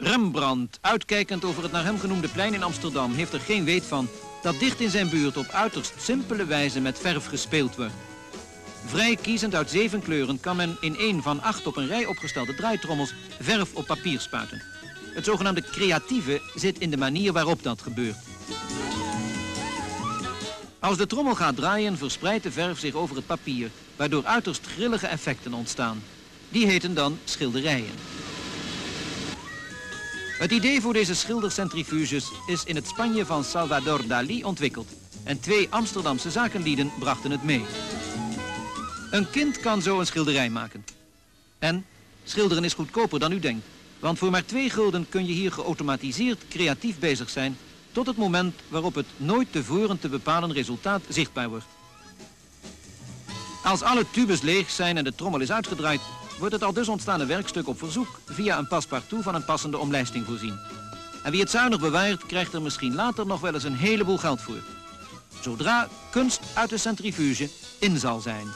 Rembrandt, uitkijkend over het naar hem genoemde plein in Amsterdam, heeft er geen weet van dat dicht in zijn buurt op uiterst simpele wijze met verf gespeeld wordt. Vrij kiezend uit zeven kleuren kan men in een van acht op een rij opgestelde draaitrommels verf op papier spuiten. Het zogenaamde creatieve zit in de manier waarop dat gebeurt. Als de trommel gaat draaien verspreidt de verf zich over het papier, waardoor uiterst grillige effecten ontstaan. Die heten dan schilderijen. Het idee voor deze schildercentrifuges is in het Spanje van Salvador Dali ontwikkeld. En twee Amsterdamse zakenlieden brachten het mee. Een kind kan zo een schilderij maken. En schilderen is goedkoper dan u denkt. Want voor maar twee gulden kun je hier geautomatiseerd creatief bezig zijn... tot het moment waarop het nooit tevoren te bepalen resultaat zichtbaar wordt. Als alle tubes leeg zijn en de trommel is uitgedraaid... wordt het al dus ontstaande werkstuk op verzoek... via een paspartout van een passende omlijsting voorzien. En wie het zuinig bewaart, krijgt er misschien later nog wel eens een heleboel geld voor. Zodra kunst uit de centrifuge in zal zijn.